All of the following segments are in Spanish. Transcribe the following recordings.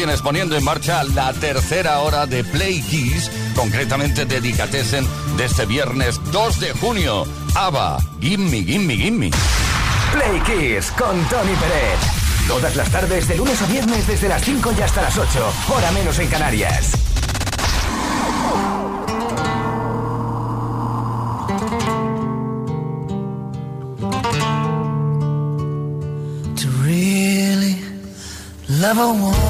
Tienes poniendo en marcha la tercera hora de Play Kiss, concretamente Dedicatessen de este viernes 2 de junio. ABBA, Gimme, Gimme, Gimme. Play Kiss con Tony Pérez. Todas las tardes, de lunes a viernes, desde las 5 y hasta las 8, hora menos en Canarias. To really love a woman.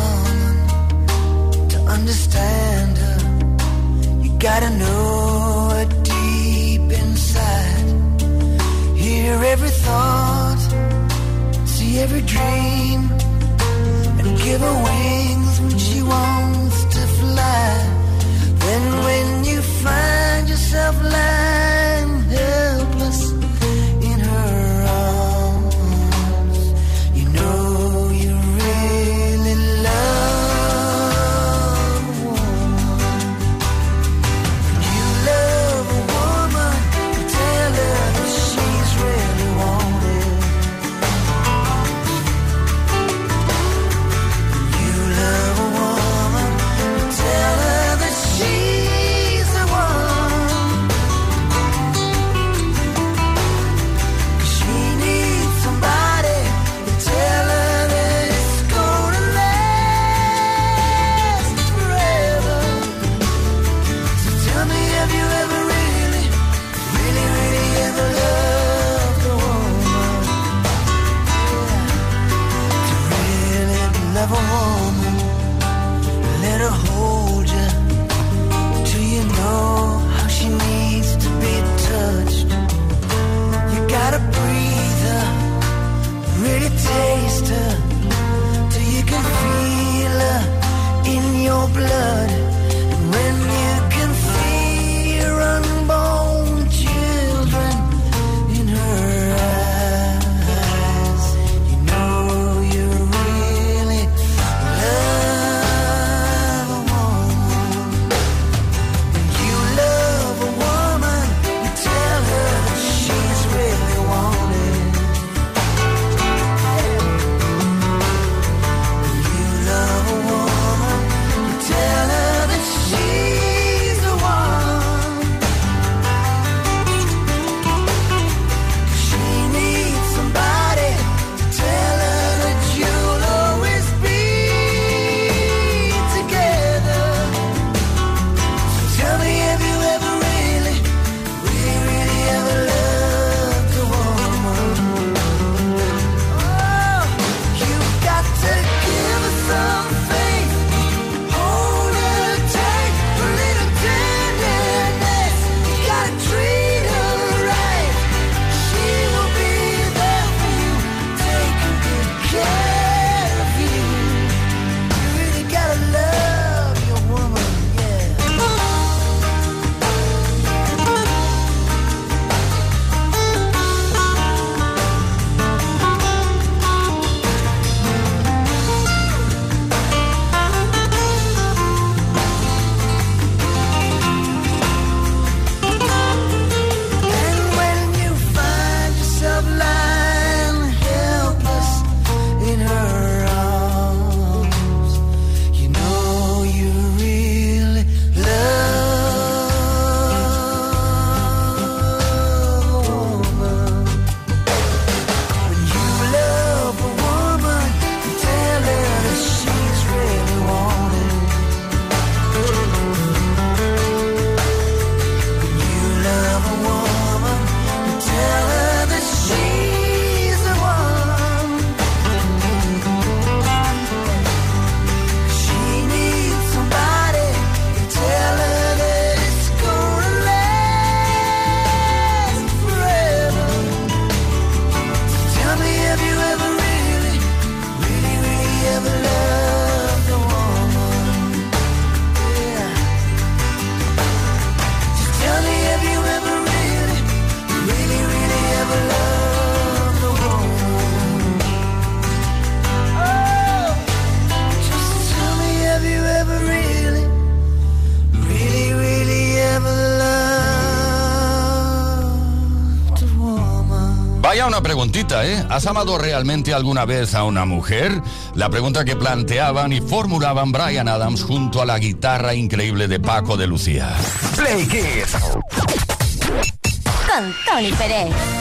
¿Eh? ¿Has amado realmente alguna vez a una mujer? La pregunta que planteaban y formulaban Brian Adams junto a la guitarra increíble de Paco de Lucía. Play Kids. Con Tony Pérez.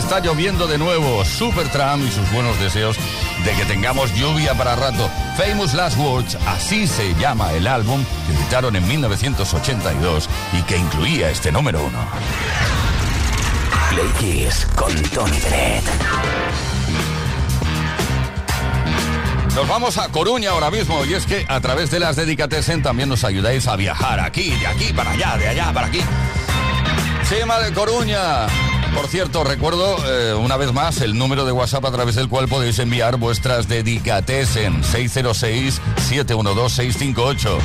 Está lloviendo de nuevo. Supertramp y sus buenos deseos de que tengamos lluvia para rato. Famous Last Words, así se llama el álbum que editaron en 1982 y que incluía este número uno. Play con Tony Bennett. Nos vamos a Coruña ahora mismo y es que a través de las Dedicatesen también nos ayudáis a viajar aquí, de aquí para allá, de allá para aquí. Chema de Coruña. Por cierto, recuerdo eh, una vez más el número de WhatsApp a través del cual podéis enviar vuestras dedicates en 606-712-658.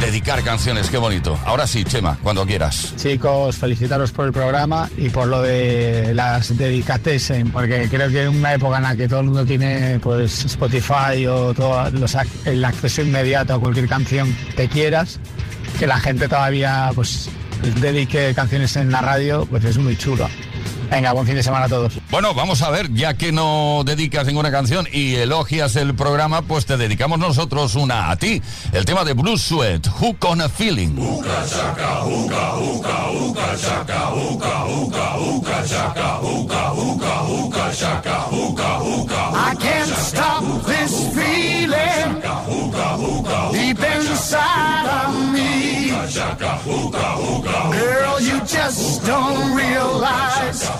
Dedicar canciones, qué bonito. Ahora sí, Chema, cuando quieras. Chicos, felicitaros por el programa y por lo de las dedicatesen, porque creo que en una época en la que todo el mundo tiene pues Spotify o los, el acceso inmediato a cualquier canción que quieras, que la gente todavía pues dedique canciones en la radio, pues es muy chulo. Venga, buen fin de semana a todos. Bueno, vamos a ver, ya que no dedicas ninguna canción y elogias el programa, pues te dedicamos nosotros una a ti. El tema de Blue Sweat, Hook on a Feeling. I can't stop this feeling deep inside of me. Girl, you just don't realize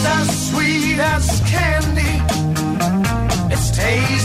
Lips as sweet as candy. Its taste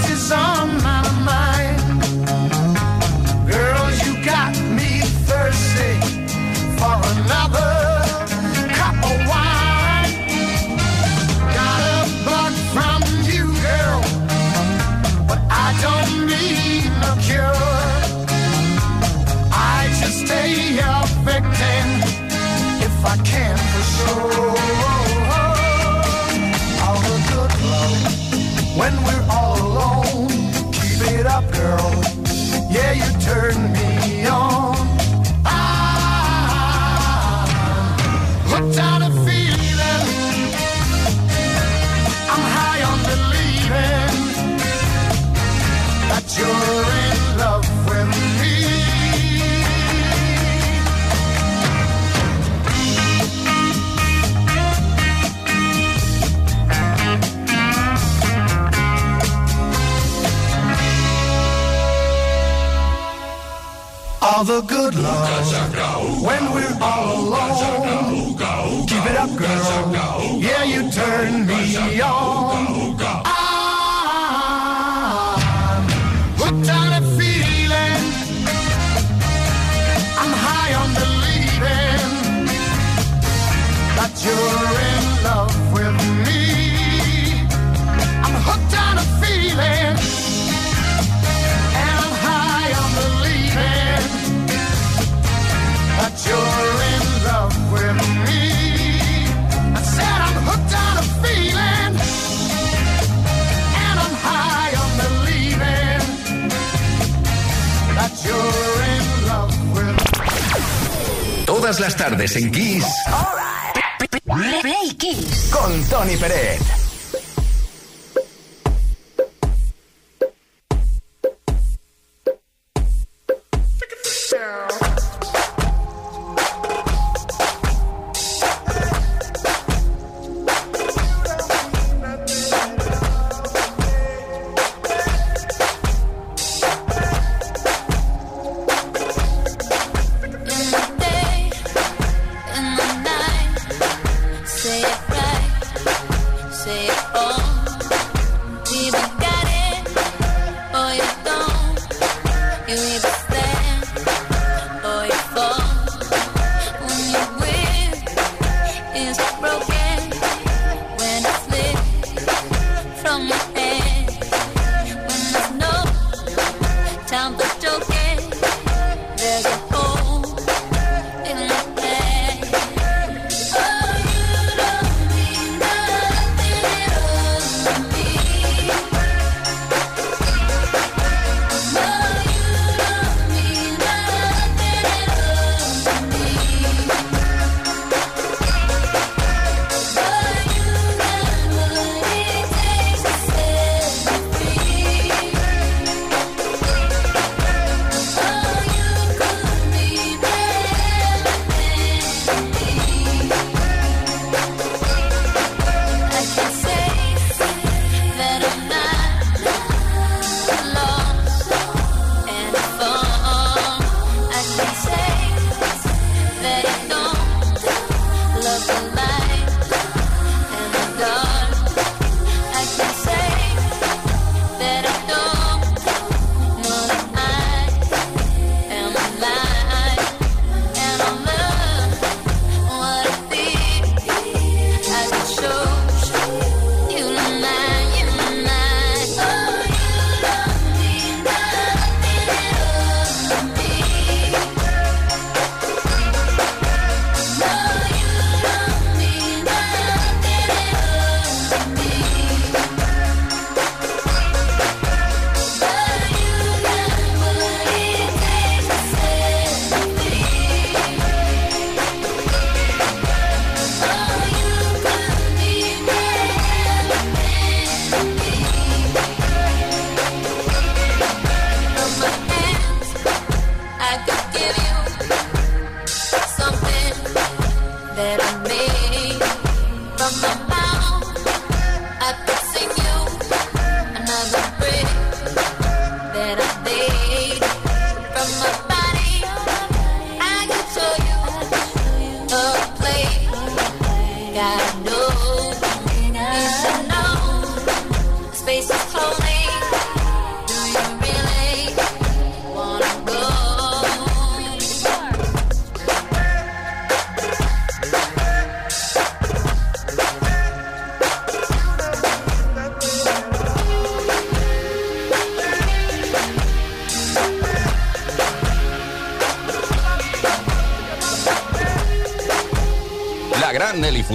Todas las tardes en Kiss Play Kiss. con Tony Peret.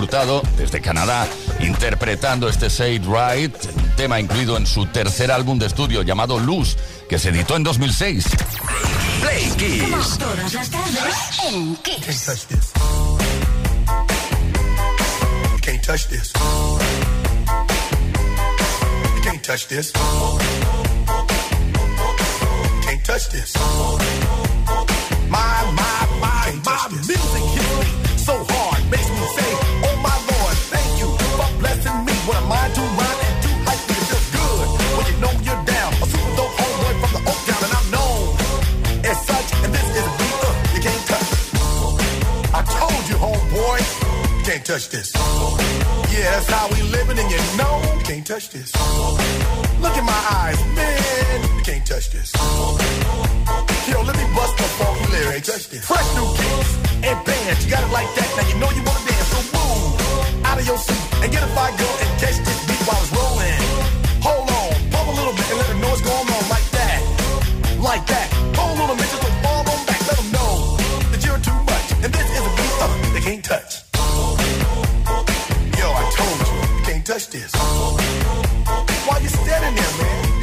Furtado, desde Canadá, interpretando este Say It Right, un tema incluido en su tercer álbum de estudio llamado Luz, que se editó en 2006. Play Kiss. Todas las tardes en Kiss. touch this. Can't touch this. Can't touch this. Can't touch this. That's how we living, and you know can't touch this. Look in my eyes, man,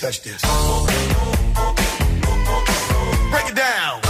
Touch this. Break it down.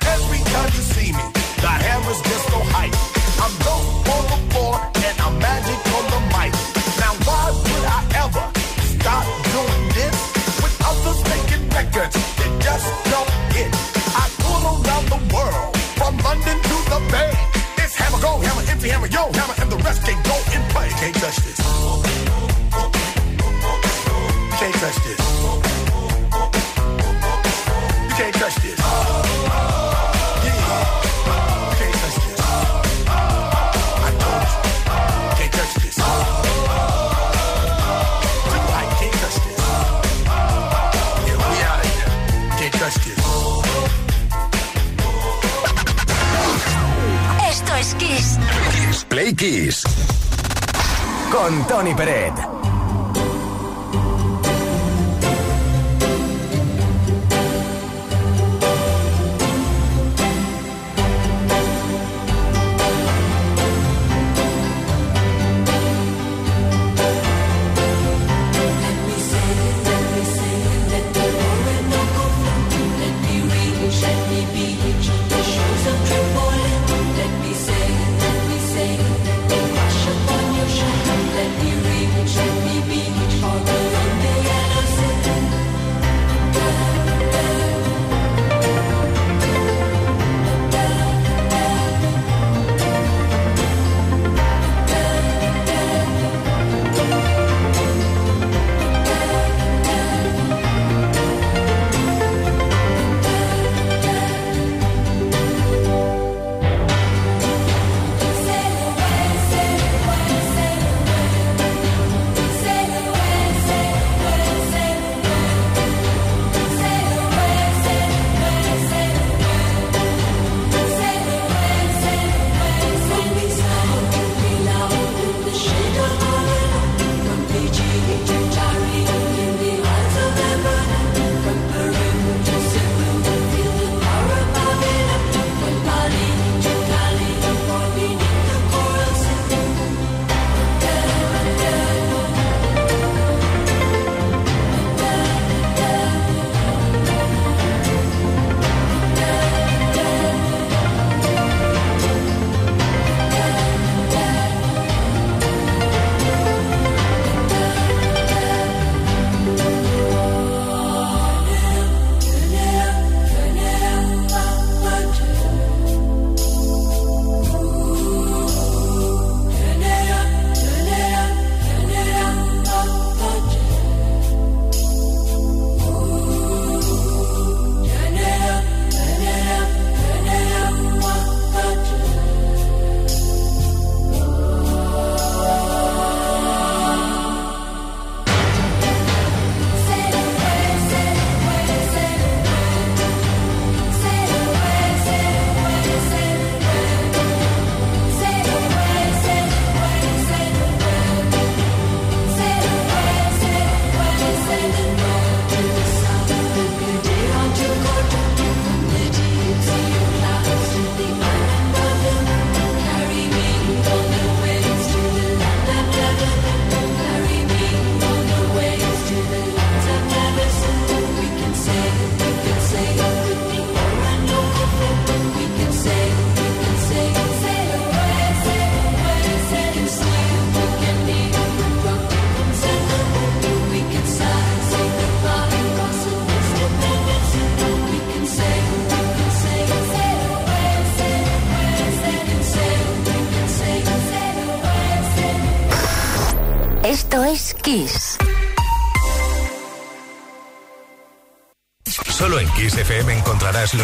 Kiss. Con Tony Peret.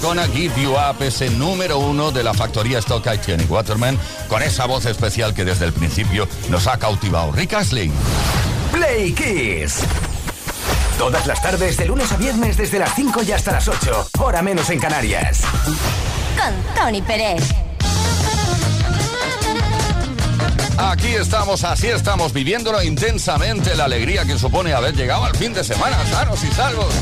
Gonna Give You Up, ese número uno de la factoría Stock Aitken y Waterman, con esa voz especial que desde el principio nos ha cautivado. Rick Astley. Play Kiss. Todas las tardes, de lunes a viernes, desde las 5 y hasta las 8. Hora menos en Canarias. Con Tony Pérez. Aquí estamos, así estamos, viviéndolo intensamente, la alegría que supone haber llegado al fin de semana, sanos y salvos.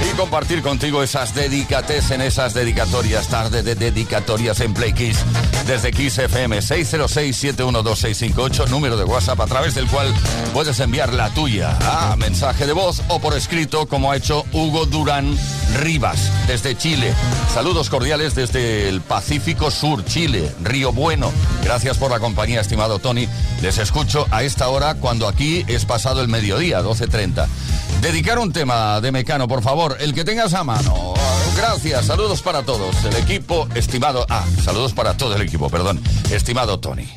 Y compartir contigo esas dedicates en esas dedicatorias, tarde de dedicatorias en Play Kiss. Desde Kiss FM 606-712-658, número de WhatsApp a través del cual puedes enviar la tuya a mensaje de voz o por escrito, como ha hecho Hugo Durán Rivas, desde Chile. Saludos cordiales desde el Pacífico Sur, Chile, Río Bueno. Gracias por la compañía, estimado Tony. Les escucho a esta hora cuando aquí es pasado el mediodía, 12.30. Dedicar un tema de Mecano, por favor, el que tengas a mano. Gracias, saludos para todos. El equipo, estimado... Ah, saludos para todo el equipo, perdón. Estimado Tony.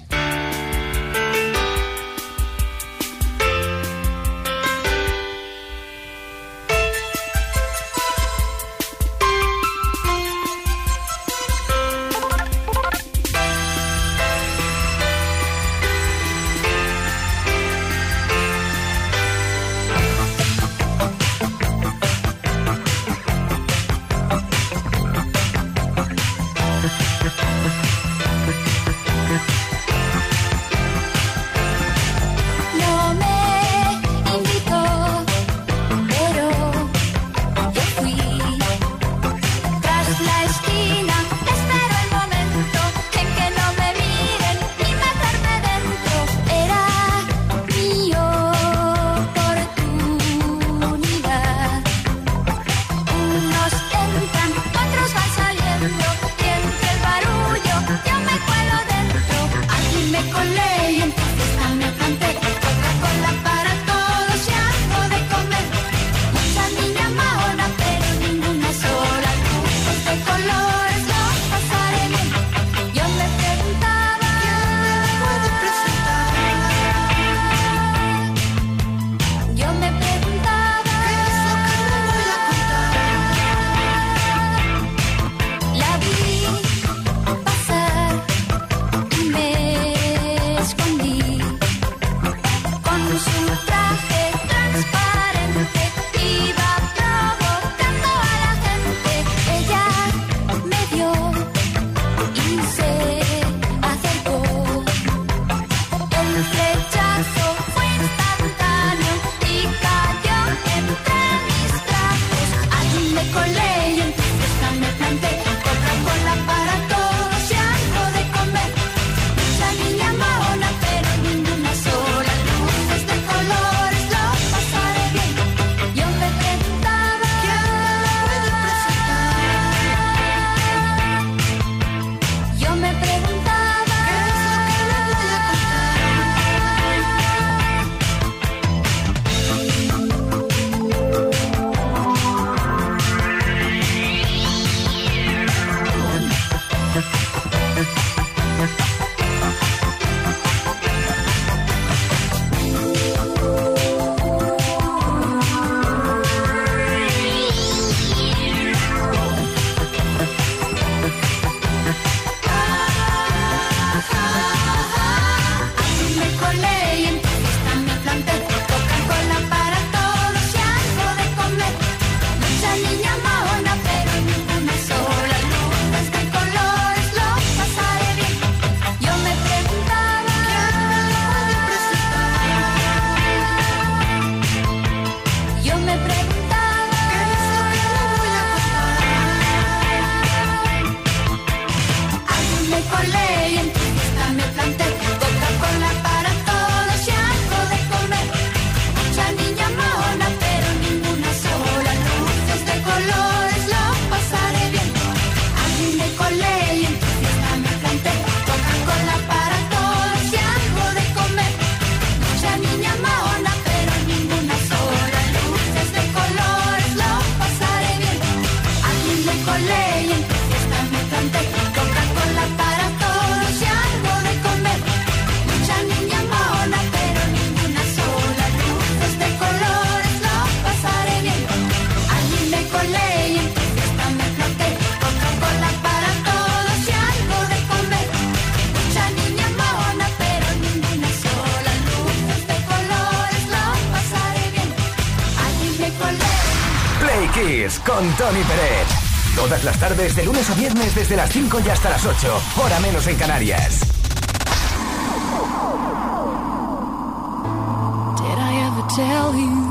Con Tony Pérez. Todas las tardes, de lunes a viernes, desde las 5 y hasta las 8, hora menos en Canarias. Did I ever tell you?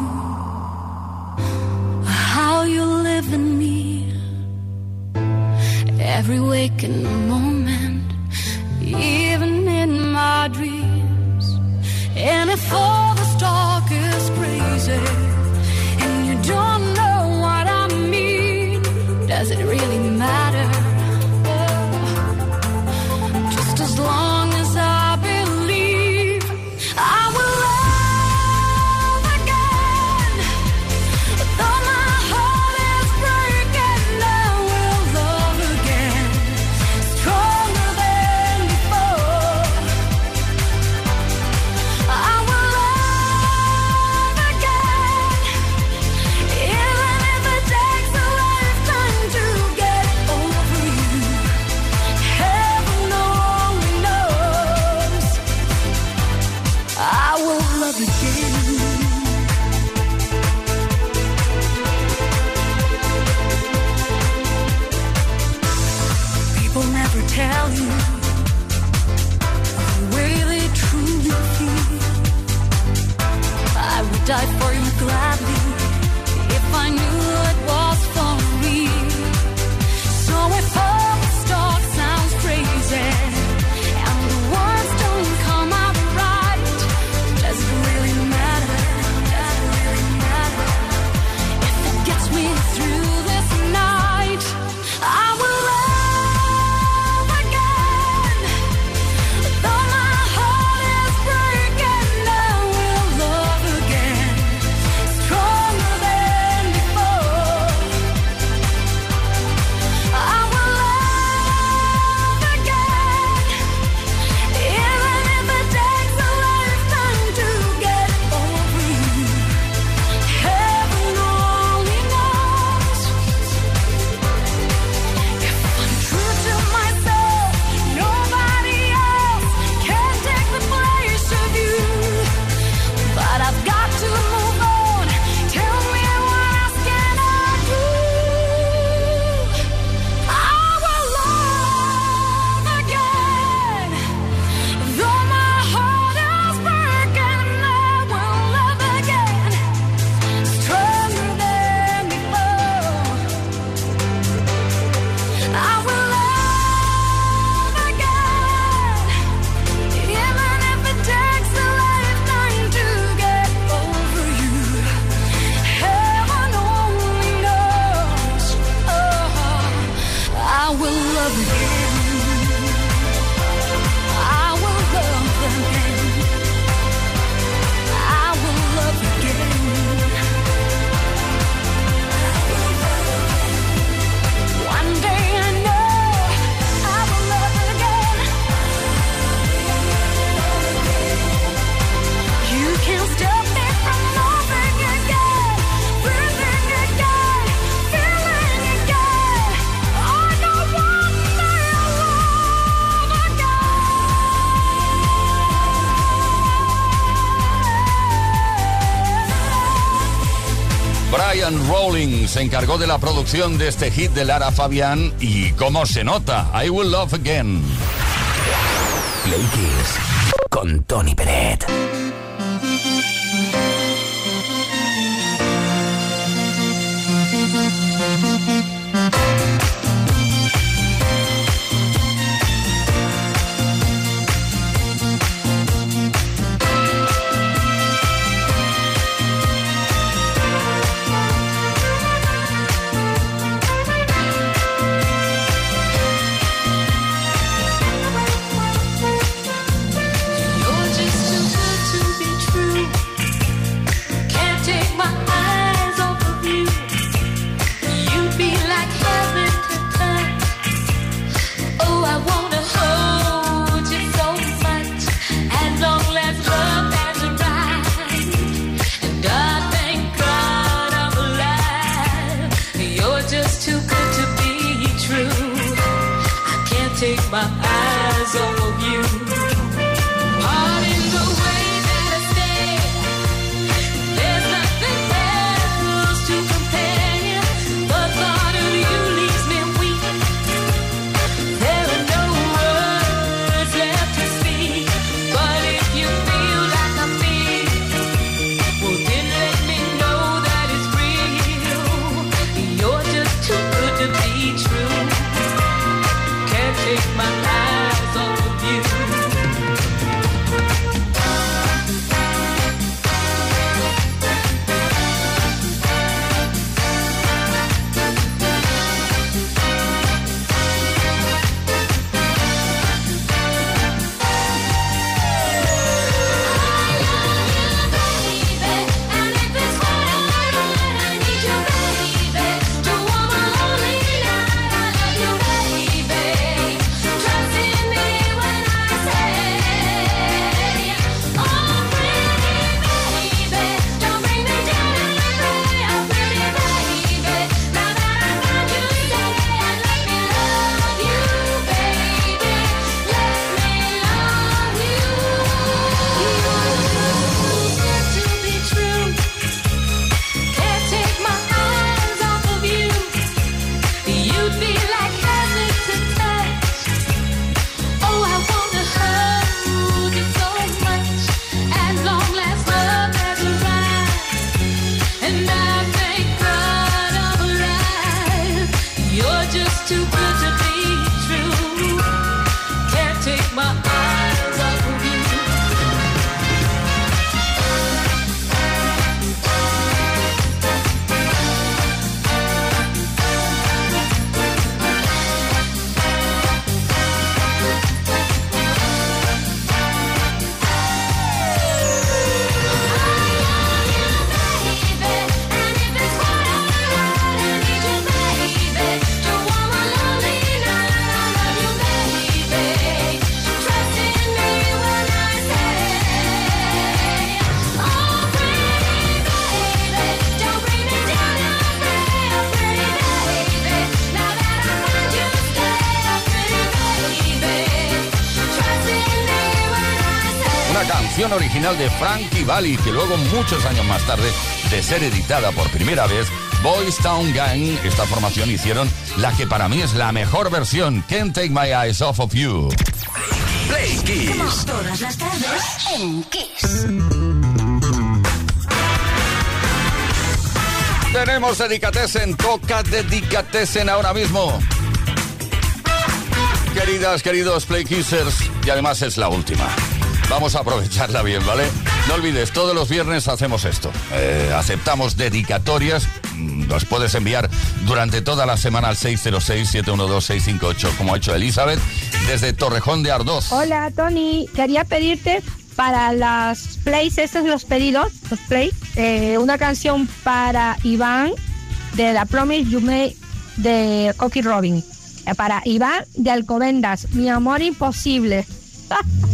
die for you gladly. se encargó de la producción de este hit de Lara Fabián y cómo se nota, I Will Love Again. Play con Tony take my eyes off original de Frankie Valli, que luego, muchos años más tarde, de ser editada por primera vez, Boys Town Gang, esta formación hicieron la que para mí es la mejor versión, Can't Take My Eyes Off of You. Play Kiss. Todas las tardes en Kiss. Tenemos Dedicatesen, toca Dedicatesen ahora mismo. Queridas, queridos Play Kissers, y además es la última. Vamos a aprovecharla bien, ¿vale? No olvides, todos los viernes hacemos esto. Eh, aceptamos dedicatorias. Mm, Los puedes enviar durante toda la semana al 606-712-658, como ha hecho Elizabeth, desde Torrejón de Ardoz. Hola Tony, quería pedirte para las plays, estos los pedidos, los plays, eh, una canción para Iván de la Promise You Made de Cocky Robin. Eh, para Iván de Alcobendas, mi amor imposible.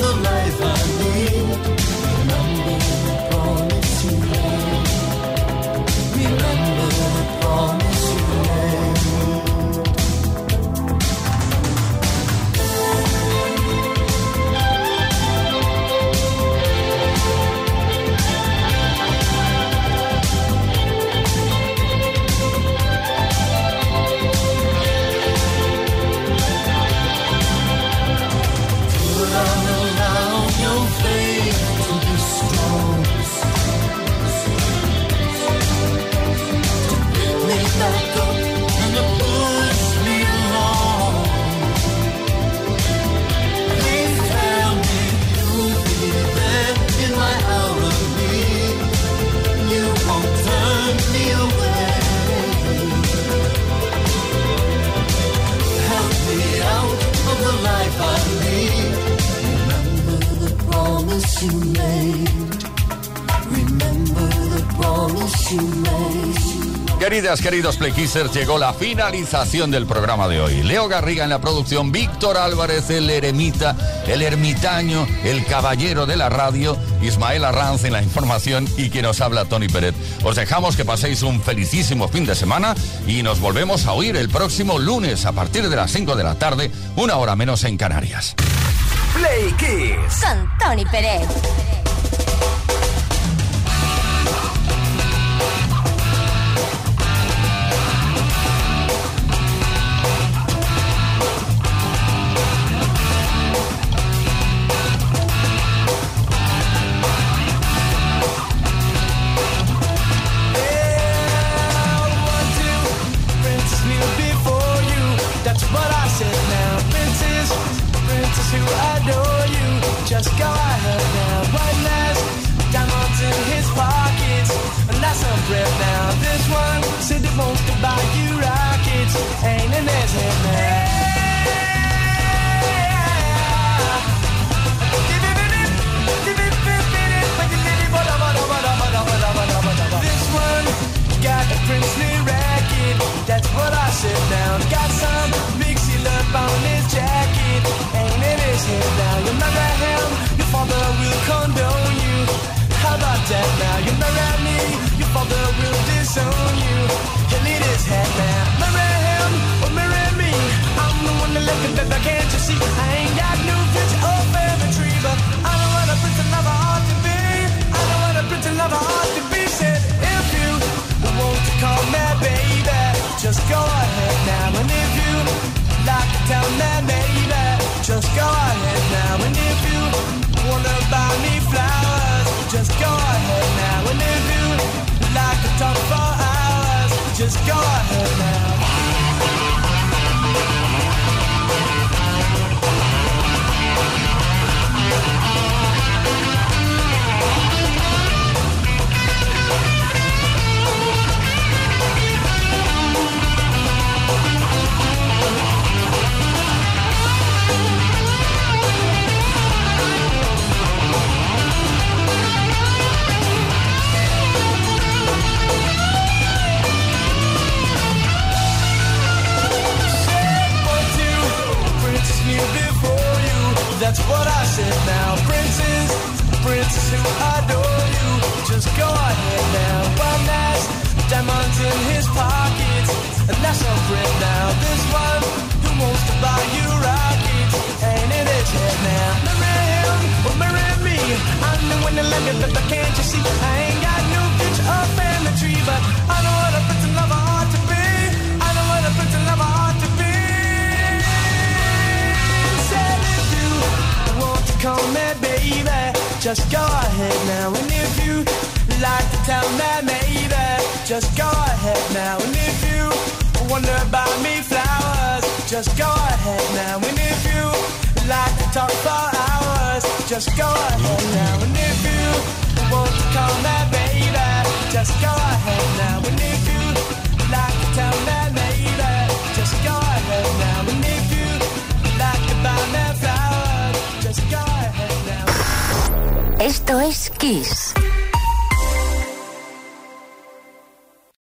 the life Queridas, queridos Playkissers, llegó la finalización del programa de hoy. Leo Garriga en la producción, Víctor Álvarez, el eremita, el ermitaño, el caballero de la radio, Ismael Arranz en la información y quien os habla, Tony Peret. Os dejamos que paséis un felicísimo fin de semana y nos volvemos a oír el próximo lunes a partir de las 5 de la tarde, una hora menos en Canarias. Play Kiss. Con Tony Pérez. Condone you. How about that now? You marry me, your father will disown you. He'll eat his head now. Marry him or marry me. I'm the one that left it, baby. Can't you see? I ain't got no future or family tree, but I know what a prince and lover ought to be. I know what a prince and lover ought to be. Said if you want to call me baby, just go ahead now. And if you to tell me maybe, just go ahead now. And if just go ahead